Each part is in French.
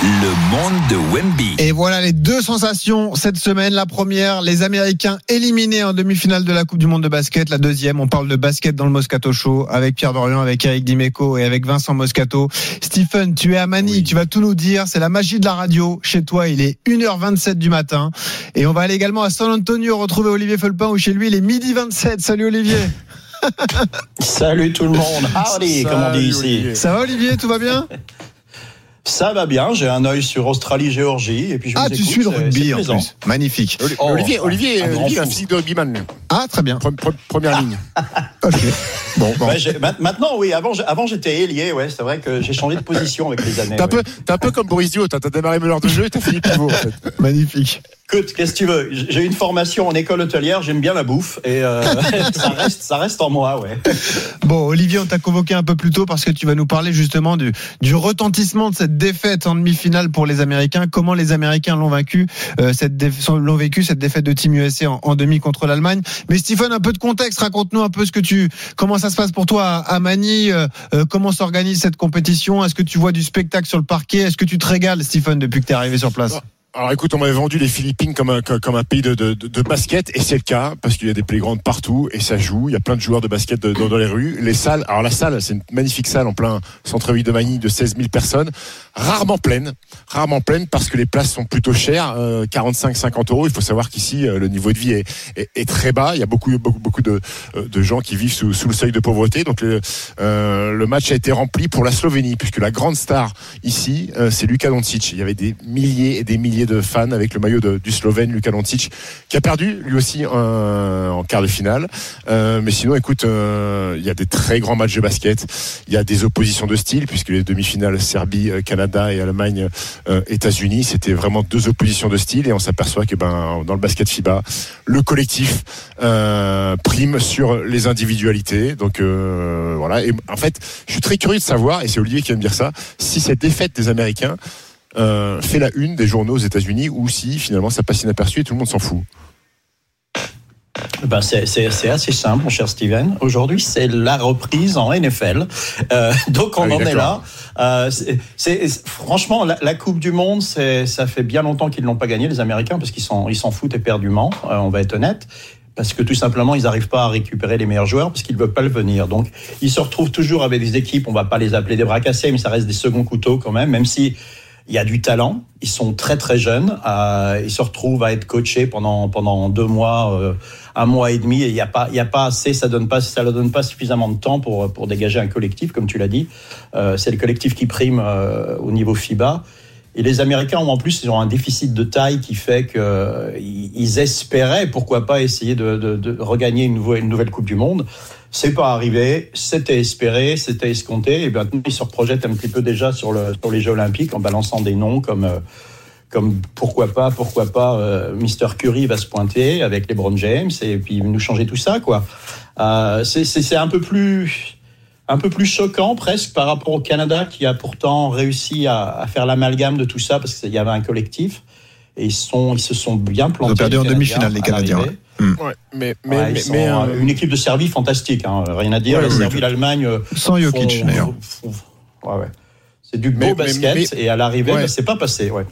Le monde de Wemby. Et voilà les deux sensations cette semaine. La première, les Américains éliminés en demi-finale de la Coupe du Monde de basket. La deuxième, on parle de basket dans le Moscato Show avec Pierre Dorian, avec Eric Dimeco et avec Vincent Moscato. Stephen, tu es à Manille, tu vas tout nous dire. C'est la magie de la radio. Chez toi, il est 1h27 du matin. Et on va aller également à San Antonio retrouver Olivier Felpin où chez lui il est midi 27. Salut Olivier. Salut tout le monde. Howdy, comme on dit ici. Ça va Olivier, tout va bien? Ça va bien, j'ai un œil sur Australie-Géorgie. Et puis je ah, vous tu écoute, suis le rugby en plus. Magnifique. Oh, Olivier, Olivier, un grand Olivier a un fou. physique de rugbyman. Ah, très bien. Pre- pre- Première ligne. Ok. Bon, maintenant, oui, avant, j'étais ailier, ouais, c'est vrai que j'ai changé de position avec les années. T'es un, ouais. peu, t'es un peu comme Boris Dio, t'as t'as démarré meneur de jeu et t'as fini pivot. En fait. Magnifique. Écoute, qu'est-ce que tu veux? J'ai une formation en école hôtelière, j'aime bien la bouffe et euh, ça, reste, ça reste en moi, ouais. Bon, Olivier, on t'a convoqué un peu plus tôt parce que tu vas nous parler justement du, du retentissement de cette défaite en demi-finale pour les Américains. Comment les Américains l'ont vaincu, euh, cette l'ont vécu cette défaite de Team USA en, en demi contre l'Allemagne. Mais Stephen, un peu de contexte. Raconte-nous un peu ce que tu, comment ça se passe pour toi à, à Manille. euh, euh, comment s'organise cette compétition? Est-ce que tu vois du spectacle sur le parquet? Est-ce que tu te régales, Stephen, depuis que tu es arrivé sur place? Alors écoute, on m'avait vendu les Philippines comme un, comme un pays de, de, de- basket et c'est le cas parce qu'il y a des playgrounds partout et ça joue. Il y a plein de joueurs de basket dans, les rues. Les salles, alors la salle, c'est une magnifique salle en plein centre-ville de Manille de 16 000 personnes, rarement pleine, rarement pleine parce que les places sont plutôt chères, 45-50 euros. Il faut savoir qu'ici euh, le niveau de vie est, est, très bas. Il y a beaucoup beaucoup beaucoup de, euh, de gens qui vivent sous, sous le seuil de pauvreté. Donc le, euh, le match a été rempli pour la Slovénie puisque la grande star ici, euh, c'est Luka Doncic. Il y avait des milliers et des milliers de fans avec le maillot du Slovène Luka Doncic qui a perdu lui aussi en quart de finale. Euh, mais sinon, écoute, euh, il y a des très grands matchs de basket. Il y a des oppositions de style puisque les demi-finales Serbie, euh, Canada et Allemagne, États-Unis, c'était vraiment deux oppositions de style et on s'aperçoit que ben dans le basket FIBA, le collectif prime sur les individualités. Donc voilà. Et en fait, je suis très curieux de savoir, et c'est Olivier qui va me dire ça, si cette défaite des Américains euh, fait la une des journaux aux États-Unis ou si finalement ça passe inaperçu et tout le monde s'en fout. Ben, c'est- c'est c'est assez simple, mon cher Steven. Aujourd'hui, c'est la reprise en NFL. Euh, donc, on Ah oui, en est là. Euh, c'est- franchement, la, la Coupe du Monde, ça fait bien longtemps qu'ils ne l'ont pas gagné, les Américains, parce qu'ils s'en ils s'en foutent éperdument, euh, on va être honnête. Parce que tout simplement, ils n'arrivent pas à récupérer les meilleurs joueurs parce qu'ils ne veulent pas le venir. Donc, ils se retrouvent toujours avec des équipes, on va pas les appeler des bras cassés, mais ça reste des seconds couteaux quand même, même si il y a du talent. Ils sont très très jeunes. Euh, ils se retrouvent à être coachés pendant pendant deux mois, euh, un mois et demi. Et il n'y a pas il y a pas assez. Ça donne pas ça leur donne pas suffisamment de temps pour pour dégager un collectif, comme tu l'as dit. Euh, c'est le collectif qui prime au niveau FIBA. Et les Américains ont en plus ils ont un déficit de taille qui fait que ils espéraient pourquoi pas essayer de, regagner une nouvelle Coupe du Monde. C'est pas arrivé, c'était espéré, c'était escompté, et maintenant ils se reprojettent un petit peu déjà sur, le, sur les Jeux Olympiques en balançant des noms comme, euh, comme pourquoi pas, pourquoi pas, euh, Mr. Curry va se pointer avec LeBron James et puis nous changer tout ça, quoi. Euh, c'est- un peu plus un peu plus choquant presque par rapport au Canada qui a pourtant réussi à faire l'amalgame de tout ça parce qu'il y avait un collectif et ils, sont, ils se sont bien plantés. Ils ont perdu en demi-finale, les Canadiens. Ouais, mais mais Ouais, mais, ils sont, mais, euh, une équipe de Serbie fantastique, hein, rien à dire. Ouais, la Serbie, oui. l'Allemagne. euh, Sans Jokic d'ailleurs. font- Ouais, ouais. C'est du beau basket mais- et à l'arrivée, Ouais. bah, c'est pas passé. Ouais.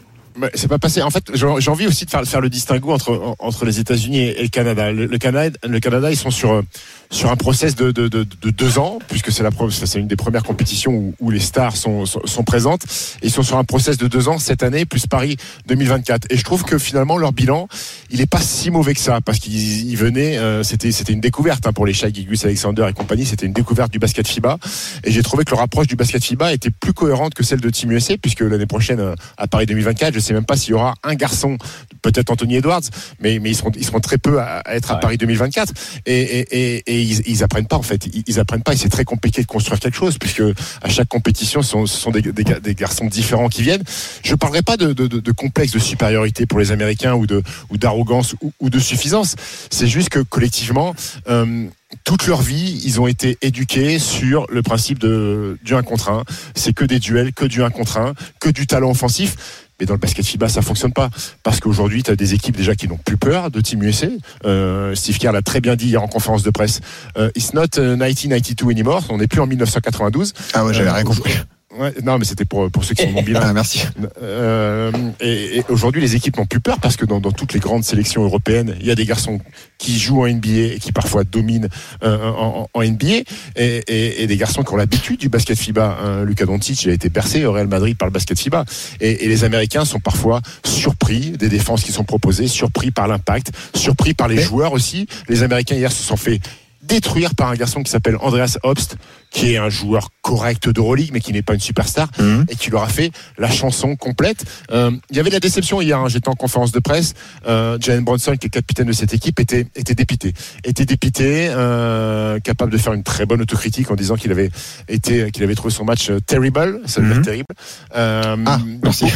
C'est pas passé. En fait, j'ai envie aussi de faire, le distinguo entre, entre les États-Unis et, le Canada. Le, Canada. le Canada, ils sont sur, sur un process de, de, de, de deux ans, puisque c'est la c'est une des premières compétitions où, où les stars sont, sont, présentes. Ils sont sur un process de deux ans cette année, plus Paris 2024. Et je trouve que finalement, leur bilan, il est pas si mauvais que ça, parce qu'ils ils venaient, euh, c'était c'était une découverte hein, pour les Shai Gilgeous Alexander et compagnie, c'était une découverte du basket FIBA. Et j'ai trouvé que leur approche du basket FIBA était plus cohérente que celle de Team USA, puisque l'année prochaine, euh, à Paris 2024, je sais même pas s'il y aura un garçon, peut-être Anthony Edwards, mais, mais ils, seront, ils seront très peu à, être à Paris 2024. Et, et, et, ils, ils, apprennent pas, en fait. Ils, ils apprennent pas et c'est très compliqué de construire quelque chose, puisque à chaque compétition, ce sont, ce sont des, des, des, garçons différents qui viennent. Je parlerai pas de, de, de, complexe de supériorité pour les Américains ou de ou d'arrogance ou, ou, de suffisance. C'est juste que collectivement, euh, toute leur vie, ils ont été éduqués sur le principe de, du 1 contre 1. C'est que des duels, que du 1 contre 1, que du talent offensif. Mais dans le basket FIBA, ça fonctionne pas. Parce qu'aujourd'hui, tu as des équipes déjà qui n'ont plus peur de Team USA. Euh, Steve Kerr l'a très bien dit hier en conférence de presse. Euh, it's not 1992 anymore. On n'est plus en 1992. Ah ouais, j'avais rien compris. Ouais, non, mais c'était pour, pour ceux qui sont non bilingues. Ah, merci. Euh, et, et aujourd'hui, les équipes n'ont plus peur parce que dans, dans, toutes les grandes sélections européennes, il y a des garçons qui jouent en NBA et qui parfois dominent euh, en, en, NBA, et, et, et, des garçons qui ont l'habitude du basket FIBA. Hein, Luka Doncic il a été percé au Real Madrid par le basket FIBA. Et, les Américains sont parfois surpris des défenses qui sont proposées, surpris par l'impact, surpris par les mais... joueurs aussi. Les Américains hier se sont fait détruire par un garçon qui s'appelle Andreas Obst, qui est un joueur correct d'Euroleague, mais qui n'est pas une superstar, mmh. et qui leur a fait la chanson complète. Euh, il y avait de la déception hier, hein. j'étais en conférence de presse, euh, Jalen Bronson, qui est capitaine de cette équipe, était, était dépité. Était dépité, euh, capable de faire une très bonne autocritique en disant qu'il avait été, qu'il avait trouvé son match euh, terrible, ça veut mmh. dire terrible. Euh, ah, merci.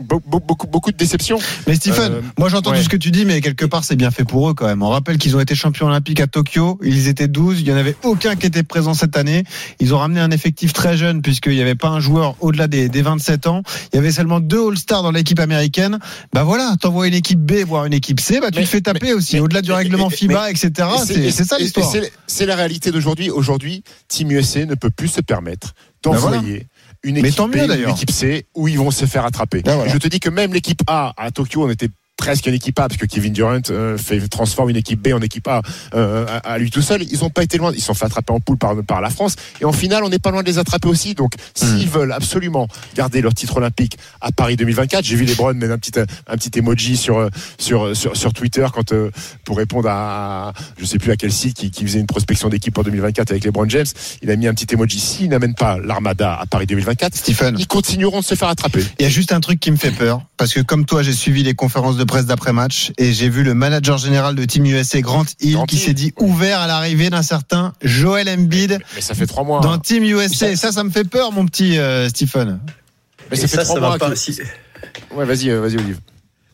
Beaucoup, beaucoup, beaucoup, de déception. Mais Stephen, moi ouais. tout ce que tu dis, mais quelque part c'est bien fait pour eux quand même. On rappelle qu'ils ont été champions olympiques à Tokyo, ils étaient 12, il n'y en avait aucun qui était présent cette année. Ils ont ramené un effectif très jeune puisqu'il n'y avait pas un joueur au-delà des, des, 27 ans. Il y avait seulement deux All-Stars dans l'équipe américaine. Bah voilà, t'envoies une équipe B voire une équipe C, bah tu mais, te fais taper mais, aussi. Au-delà du règlement mais, FIBA, etc. C'est ça l'histoire. C'est la réalité d'aujourd'hui. Aujourd'hui, Team USA ne peut plus se permettre d'envoyer. Ben voilà une équipe, mieux, B, une équipe C où ils vont se faire attraper. Ben voilà. Je te dis que même l'équipe A à Tokyo, on était presque une équipe A parce que Kevin Durant euh, fait transforme une équipe B en équipe A euh, à, à, lui tout seul. Ils ont pas été loin. Ils sont fait attraper en poule par, par la France et en finale on n'est pas loin de les attraper aussi. Donc s'ils mmh. veulent absolument garder leur titre olympique à Paris 2024, j'ai vu les Browns mettre un petit un petit emoji sur sur sur, sur Twitter quand euh, pour répondre à je sais plus à quel site qui, qui faisait une prospection d'équipe pour 2024 avec les Brown James. Il a mis un petit emoji. S'ils n'amènent pas l'Armada à Paris 2024, Stephen, ils continueront de se faire attraper. Il y a juste un truc qui me fait peur parce que comme toi j'ai suivi les conférences de presse d'après-match et j'ai vu le manager général de Team USA Grant Hill Grant qui s'est dit ouvert à l'arrivée d'un certain Joel Embiid Mais, mais ça fait trois mois. dans Team USA. Ça, ça me fait peur, mon petit euh, Stephen. Mais ça Et fait ça, trois ça mois. va pas. que- si- Ouais, vas-y, euh, vas-y, Olive.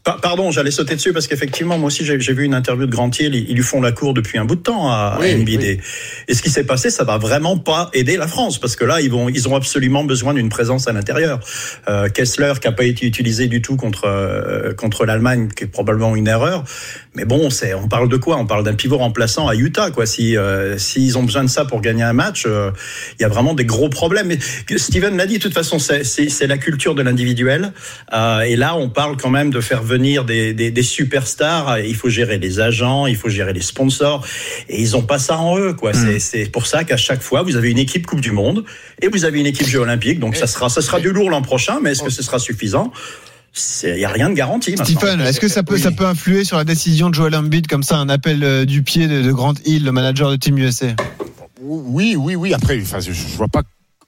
Pa- Pardon, j'allais sauter dessus parce qu'effectivement, moi aussi, j'ai vu une interview de Grant Hill. Ils, lui font la cour depuis un bout de temps à, Oui, à oui. Et, ce qui s'est passé, ça va vraiment pas aider la France parce que là, ils vont, ils ont absolument besoin d'une présence à l'intérieur. Euh, Kessler, qui a pas été utilisé du tout contre euh, contre l'Allemagne, qui est probablement une erreur. Mais bon, c'est, on parle de quoi? On parle d'un pivot remplaçant à Utah, quoi. Si euh, s'ils ont besoin de ça pour gagner un match, euh, il y a vraiment des gros problèmes. Mais Steven l'a dit, de toute façon, c'est c'est- c'est la culture de l'individuel. Euh, et là, on parle quand même de faire venir des, des, des superstars. Il faut gérer les agents, il faut gérer les sponsors. Et ils ont pas ça en eux, quoi. C'est- C'est pour ça qu'à chaque fois, vous avez une équipe Coupe du Monde et vous avez une équipe Jeux Olympiques. Donc ça sera, ça sera du lourd l'an prochain. Mais est-ce que ce sera suffisant? Il y a rien de garanti. Stephen, est-ce que ça peut, ça peut influer sur la décision de Joel Embiid comme ça, un appel euh, du pied de, de Grant Hill, le manager de Team USA Oui, oui, oui. Après, enfin, je, je vois pas.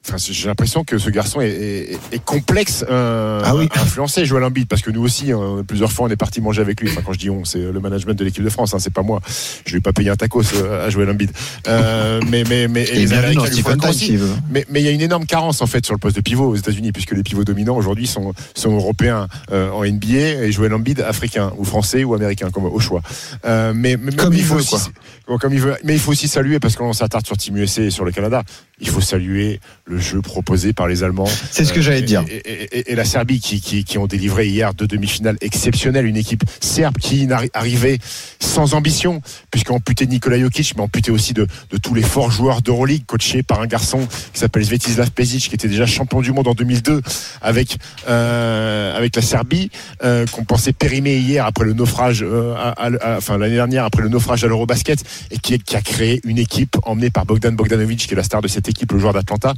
Enfin, j'ai l'impression que ce garçon est, est, est complexe euh, Ah oui. à influencer Joël Embiid parce que nous aussi euh, plusieurs fois on est parti manger avec lui. Enfin quand je dis on, c'est le management de l'équipe de France, hein, c'est pas moi. Je lui ai pas payé un tacos euh, à Joël Embiid. Euh, mais mais mais et Et les bienvenue dans Américains lui font Stephen Time, aussi. s'il veut. Mais mais il y a une énorme carence en fait sur le poste de pivot aux États-Unis puisque les pivots dominants aujourd'hui sont sont européens en NBA et Joël Embiid africain ou français ou américain comme au choix. Mais, mais Comme mais il faut veut, aussi, quoi. Bon, comme il veut. Mais il faut aussi saluer parce qu'on s'attarde sur Team USA et sur le Canada. Il faut saluer le jeu proposé par les Allemands. C'est ce que Euh, j'allais dire. Et, et- et- et la Serbie qui, qui, qui ont délivré hier deux demi-finales exceptionnelles. Une équipe serbe qui arrivait sans ambition, puisqu'on amputé Nikola Jokic, mais amputé aussi de, de tous les forts joueurs d'Euroleague, coachés par un garçon qui s'appelle Svetislav Pezic, qui était déjà champion du monde en 2002 avec, euh, avec la Serbie, euh, qu'on pensait périmé hier après le naufrage, euh, à- à- à- enfin l'année dernière après le naufrage à l'Eurobasket, et qui, qui a créé une équipe emmenée par Bogdan Bogdanovic, qui est la star de cette équipe, le joueur d'Atlanta,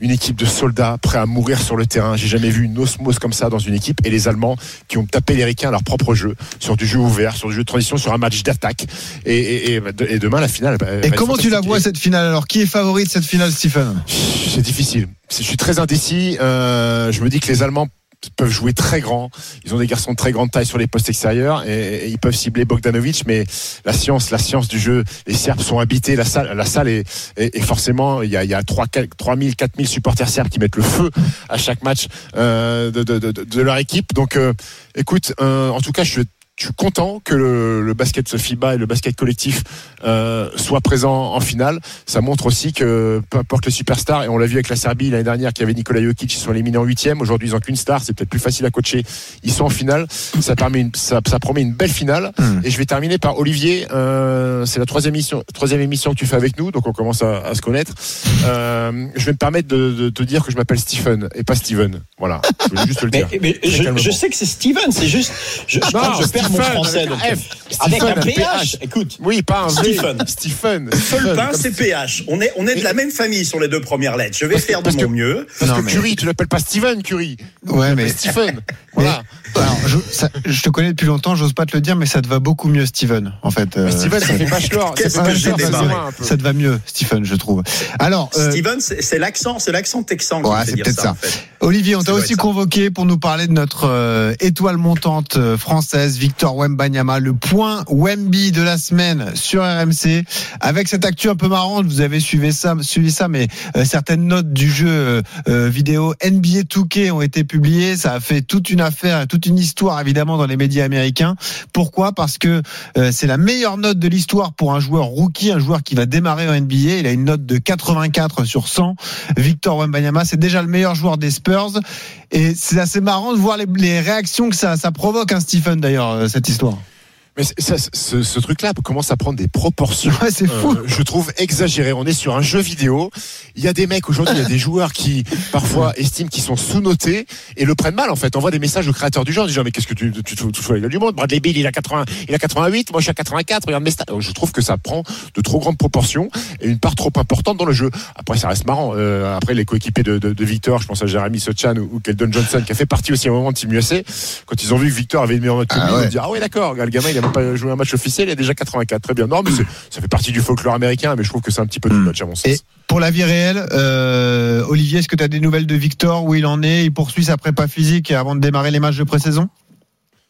une équipe de soldats prêts à mourir sur le terrain. J'ai jamais vu une osmose comme ça dans une équipe. Et les Allemands qui ont tapé les Ricains à leur propre jeu, sur du jeu ouvert, sur du jeu de transition, sur un match d'attaque. Et, et, et, et demain, la finale. va Et être comment tu la vois cette finale alors? Qui est favori de cette finale, Stephen? C'est difficile. Je suis très indécis. Euh, je me dis que les Allemands peuvent jouer très grand. Ils ont des garçons de très grande taille sur les postes extérieurs et, ils peuvent cibler Bogdanovic. Mais la science, la science du jeu, les Serbes sont habités. La salle, la salle est, est, forcément, il y a, il y a 3, 3 000, 4 000 supporters serbes qui mettent le feu à chaque match euh, de, de, de, leur équipe. Donc, euh, écoute, euh, en tout cas, je je suis content que le, le, basket FIBA et le basket collectif euh, soient présents en finale. Ça montre aussi que peu importe les superstars, et on l'a vu avec la Serbie l'année dernière qui avait Nikola Jokic, ils sont éliminés en huitième. Aujourd'hui, ils ont qu'une star, c'est peut-être plus facile à coacher. Ils sont en finale. Ça, permet une, ça, ça promet une belle finale. Mmh. Et je vais terminer par Olivier. Euh, c'est la troisième émission, troisième émission que tu fais avec nous, donc on commence à, à se connaître. Euh, je vais me permettre de, de te dire que je m'appelle Stephen et pas Steven. Voilà. Je voulais juste te le dire. Mais, mais je, je, sais que c'est Steven, c'est juste. Je, je, non, je perds mon français. Donc, F. avec Stephen, un PH. Écoute. Oui, pas un V. Stephen. Stephen. Seul pain, c'est PH. On est, on est de la même famille sur les deux premières lettres. Je vais faire de mon que- mieux. Parce Non, que mais- Curie, tu l'appelles pas Steven Curie. Ouais, mais- Stephen. Voilà. Alors, je, ça- je te connais depuis longtemps, j'ose pas te le dire, mais ça te va beaucoup mieux, Steven. En fait, Euh, Mais Steven, ça fait bachelor. C'est bachelor, ça te va mieux, Stephen, je trouve. Alors, euh, Steven, c'est l'accent, c'est l'accent texan qui Ouais, c'est peut-être ça, ça. en fait. Olivier, on t'a aussi convoqué pour nous parler de notre euh, étoile montante euh, française, Victor Wembanyama, le point Wemby de la semaine sur RMC. Avec cette actu un peu marrante, vous avez suivi ça, suivi ça, mais euh, certaines notes du jeu euh, euh, vidéo NBA 2K ont été publiées. Ça a fait toute une affaire, toute une histoire évidemment dans les médias américains. Pourquoi? Parce que euh, c'est la meilleure note de l'histoire pour un joueur rookie, un joueur qui va démarrer en NBA. Il a une note de 84 sur 100. Victor Wembanyama, c'est déjà le meilleur joueur des Spurs. Et c'est assez marrant de voir les, les réactions que ça, ça provoque, hein, Stephen, d'ailleurs, euh, cette histoire. Mais ça, ce, ce truc-là commence à prendre des proportions. Ouais, c'est fou. euh, je trouve exagéré. On est sur un jeu vidéo. Il y a des mecs aujourd'hui, il y a des joueurs qui parfois estiment qu'ils sont sous-notés et le prennent mal en fait. On voit des messages au créateur du genre disant mais qu'est-ce que tu tu, tu, tu gueule du monde? Bradley Bill il a 80 il a 88, moi je suis à 84. Regarde mes stats. Je trouve que ça prend de trop grandes proportions et une part trop importante dans le jeu. Après ça reste marrant. Euh, après les coéquipiers de, de, de Victor, je pense à Jeremy Sochan ou, ou Keldon Johnson qui a fait partie aussi à un moment de Team USA. Quand ils ont vu que Victor avait une meilleure note que Ah lui, ils ont dit ah ouais d'accord. Le gamin il a même pas joué un match officiel, il a déjà 84. Très bien. Non mais ça fait partie du folklore américain, mais je trouve que c'est un petit peu du match à mon sens. Et pour la vie réelle, euh, Olivier, est-ce que tu as des nouvelles de Victor Où il en est Il poursuit sa prépa physique avant de démarrer les matchs de pré-saison?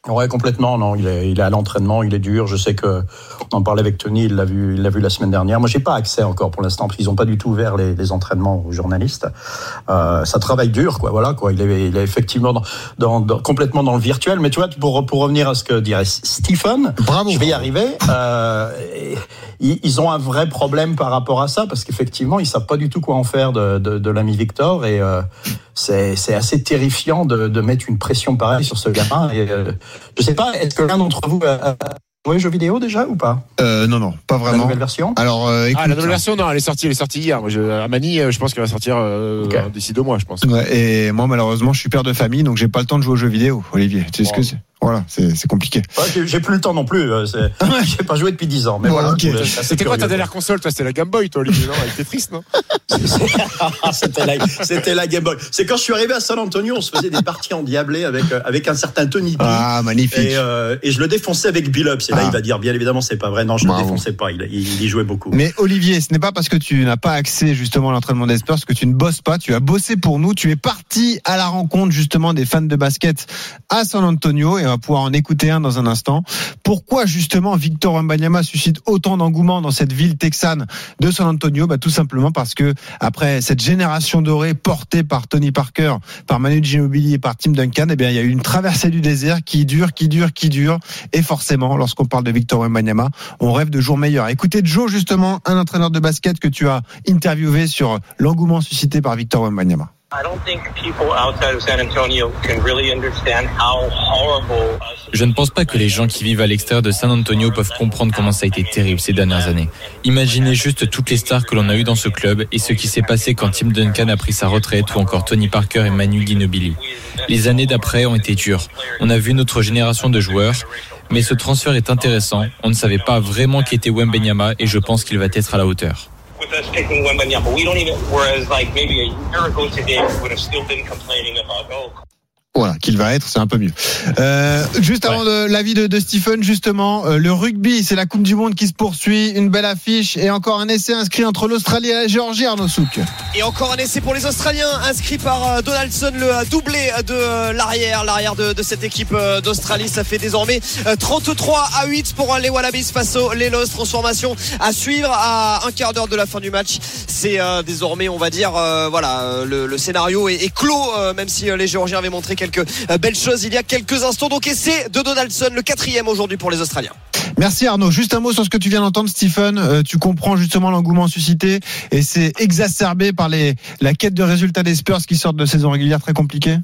Ouais, complètement. Non, il est, il est à l'entraînement, il est dur. Je sais que on en parlait avec Tony, il l'a vu, il l'a vu la semaine dernière. Moi, j'ai pas accès encore pour l'instant parce qu'ils ont pas du tout ouvert les, les entraînements aux journalistes. Euh, ça travaille dur, quoi. Voilà, quoi. Il est, il est effectivement dans, dans, dans- complètement dans le virtuel. Mais tu vois, pour, pour revenir à ce que dirait Stephen, Bravo. je vais y arriver. Euh, ils, ils ont un vrai problème par rapport à ça parce qu'effectivement, ils savent pas du tout quoi en faire de, de, de l'ami Victor et euh, c'est c'est assez terrifiant de, de mettre une pression pareille sur ce gamin. Et, euh, je sais pas, est-ce que l'un d'entre vous a, aux jeux vidéo déjà ou pas? Euh, Non, non, pas La vraiment. nouvelle version? Alors, euh, écoute, Ah, la nouvelle version, non, elle est sortie, elle est sortie hier. Moi, je, Amani, euh, je pense qu'elle va sortir euh, d'ici deux mois, je pense. Ouais, et moi, malheureusement, je suis père de famille, donc j'ai pas le temps de jouer aux jeux vidéo, Olivier. Tu sais ce que c'est? Voilà, c'est c'est compliqué. Ouais, j'ai- plus le temps non plus. euh, c'est- J'ai pas joué depuis 10 ans. Mais voilà. C'était quoi ta dernière console, toi? C'était la Game Boy, toi, Olivier, non? Avec Tetris, non? Ah, C'était la, c'était la Game Boy. C'est quand je suis arrivé à San Antonio, on se faisait des parties endiablées avec, euh, avec un certain Tony P. Ah, magnifique. Et, euh, et je le défonçais avec Bill Ups. Et là, Ah. il va dire, bien évidemment, c'est pas vrai. Non, je Bravo. le défonçais pas. Il, il, y jouait beaucoup. Mais Olivier, ce n'est pas parce que tu n'as pas accès justement à l'entraînement des Spurs que tu ne bosses pas. Tu as bossé pour nous. Tu es parti à la rencontre justement des fans de basket à San Antonio et va pouvoir en écouter un dans un instant. Pourquoi justement Victor Wembanyama suscite autant d'engouement dans cette ville texane de San Antonio? Bah, Tout simplement parce que après cette génération dorée portée par Tony Parker, par Manu Ginobili et par Tim Duncan, eh bien il y a eu une traversée du désert qui dure, qui dure, qui dure. Et forcément, lorsqu'on parle de Victor Wembanyama, on rêve de jours meilleurs. Écoutez Joe, justement, un entraîneur de basket que tu as interviewé sur l'engouement suscité par Victor Wembanyama. Je ne pense pas que les gens qui vivent à l'extérieur de San Antonio peuvent comprendre comment ça a été terrible ces dernières années. Imaginez juste toutes les stars que l'on a eues dans ce club et ce qui s'est passé quand Tim Duncan a pris sa retraite ou encore Tony Parker et Manu Ginobili. Les années d'après ont été dures. On a vu notre génération de joueurs, mais ce transfert est intéressant. On ne savait pas vraiment qui était Wembenyama et je pense qu'il va être à la hauteur. Us picking Wembanyama. We don't even. Whereas like maybe a year ago today, we would have still been complaining about oh. Voilà, qu'il va être, c'est un peu mieux. Euh, juste avant de l'avis de, de Stephen, justement, euh, le rugby, c'est la Coupe du Monde qui se poursuit, une belle affiche et encore un essai inscrit entre l'Australie et la Géorgie, Arnaud Souk. Et encore un essai pour les Australiens, inscrit par euh, Donaldson, le euh, doublé de euh, l'arrière, l'arrière de, de cette équipe d'Australie. Ça fait désormais euh, 33 à 8 pour les Wallabies face aux Lelos. Transformation à suivre à un quart d'heure de la fin du match. C'est euh, désormais, on va dire, euh, voilà, le, le scénario est, est clos, même si les Géorgiens avaient montré quelques euh, belles choses il y a quelques instants. Donc essai de Donaldson, le quatrième aujourd'hui pour les Australiens. Merci Arnaud. Juste un mot sur ce que tu viens d'entendre, Stephen. Euh, tu comprends justement l'engouement suscité et c'est exacerbé par les, la quête de résultats des Spurs qui sortent de saison régulière très compliquée.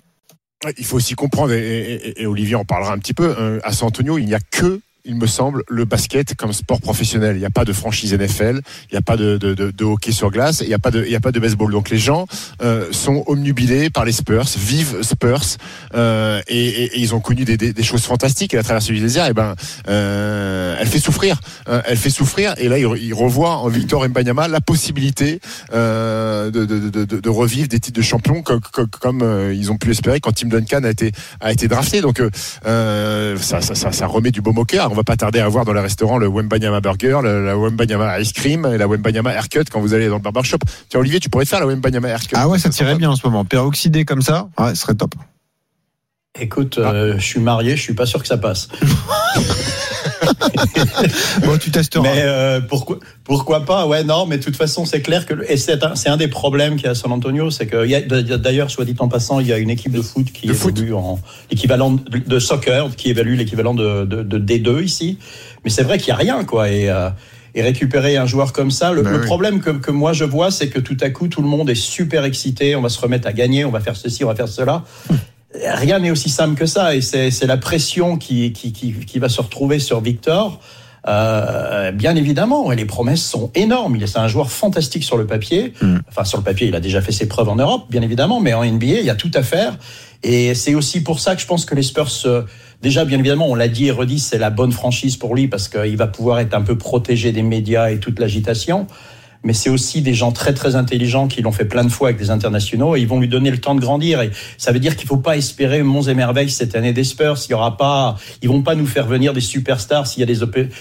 Il faut aussi comprendre, et, et- et Olivier en parlera un petit peu, euh, à San Antonio, il n'y a que il me semble, le basket comme sport professionnel. Il n'y a pas de franchise NFL, il n'y a pas de, hockey sur glace, il n'y a pas de, il n'y a pas de baseball. Donc les gens euh, sont omnubilés par les Spurs, vivent Spurs, euh, et, ils ont connu des, choses fantastiques. Et la traversée du désert, et ben, euh, elle fait souffrir. Euh, elle fait souffrir. Et là, il, il revoit en Victor Mbanyama la possibilité de, revivre des titres de champion comme, ils ont pu espérer quand Tim Duncan a été drafté. Donc ça remet du baume au cœur. On va pas tarder à voir dans les restaurants le Wembanyama Burger, le, la Wembanyama Ice Cream et la Wembanyama Haircut quand vous allez dans le barbershop. Tiens Olivier, tu pourrais te faire la Wembanyama Haircut. Ah ouais, ça tirait bien en ce moment. Peroxydé comme ça, ouais, ce serait top. Écoute, euh, je suis marié, je suis pas sûr que ça passe. Bon, tu testeras. Mais euh, pourquoi, pourquoi pas? Ouais, non, mais de toute façon, c'est clair que et c'est un, un des problèmes qu'il y a à San Antonio, c'est que d'ailleurs, soit dit en passant, il y a une équipe de foot qui De foot. évalue en l'équivalent de, soccer, qui évalue l'équivalent de, de, de D2 ici. Mais c'est vrai qu'il y a rien, quoi. Et, euh, et récupérer un joueur comme ça, le, Ben le oui. problème que, que moi je vois, c'est que tout à coup, tout le monde est super excité. On va se remettre à gagner, on va faire ceci, on va faire cela. Rien n'est aussi simple que ça, et c'est c'est la pression qui, qui, qui, qui va se retrouver sur Victor. Euh, bien évidemment, et les promesses sont énormes. Il est un joueur fantastique sur le papier. Enfin, sur le papier, il a déjà fait ses preuves en Europe, bien évidemment, mais en NBA, il y a tout à faire. Et c'est aussi pour ça que je pense que les Spurs, euh, déjà, bien évidemment, on l'a dit et redit, c'est la bonne franchise pour lui parce qu'il va pouvoir être un peu protégé des médias et toute l'agitation. Mais c'est aussi des gens très très intelligents qui l'ont fait plein de fois avec des internationaux et ils vont lui donner le temps de grandir. Et ça veut dire qu'il faut pas espérer monts et merveilles cette année des Spurs. Il y aura pas, ils vont pas nous faire venir des superstars s'il y a des,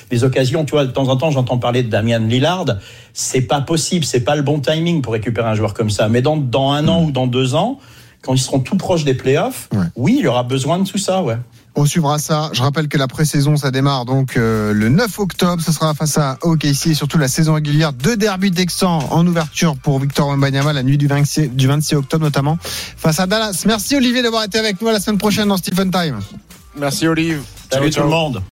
des occasions. Tu vois, de temps en temps, j'entends parler de Damian Lillard. C'est pas possible, c'est pas le bon timing pour récupérer un joueur comme ça. Mais dans, dans un an ou dans deux ans, quand ils seront tout proches des playoffs, Ouais. oui, il y aura besoin de tout ça, ouais. On suivra ça. Je rappelle que la pré-saison, ça démarre donc euh, le 9 octobre. Ce sera face à OKC et surtout la saison régulière. Deux derbys texans en ouverture pour Victor Wembanyama la nuit du 26, du 26 octobre notamment face à Dallas. Merci Olivier d'avoir été avec nous à la semaine prochaine dans Stephen Time. Merci Olive. Salut Ciao, tout le monde.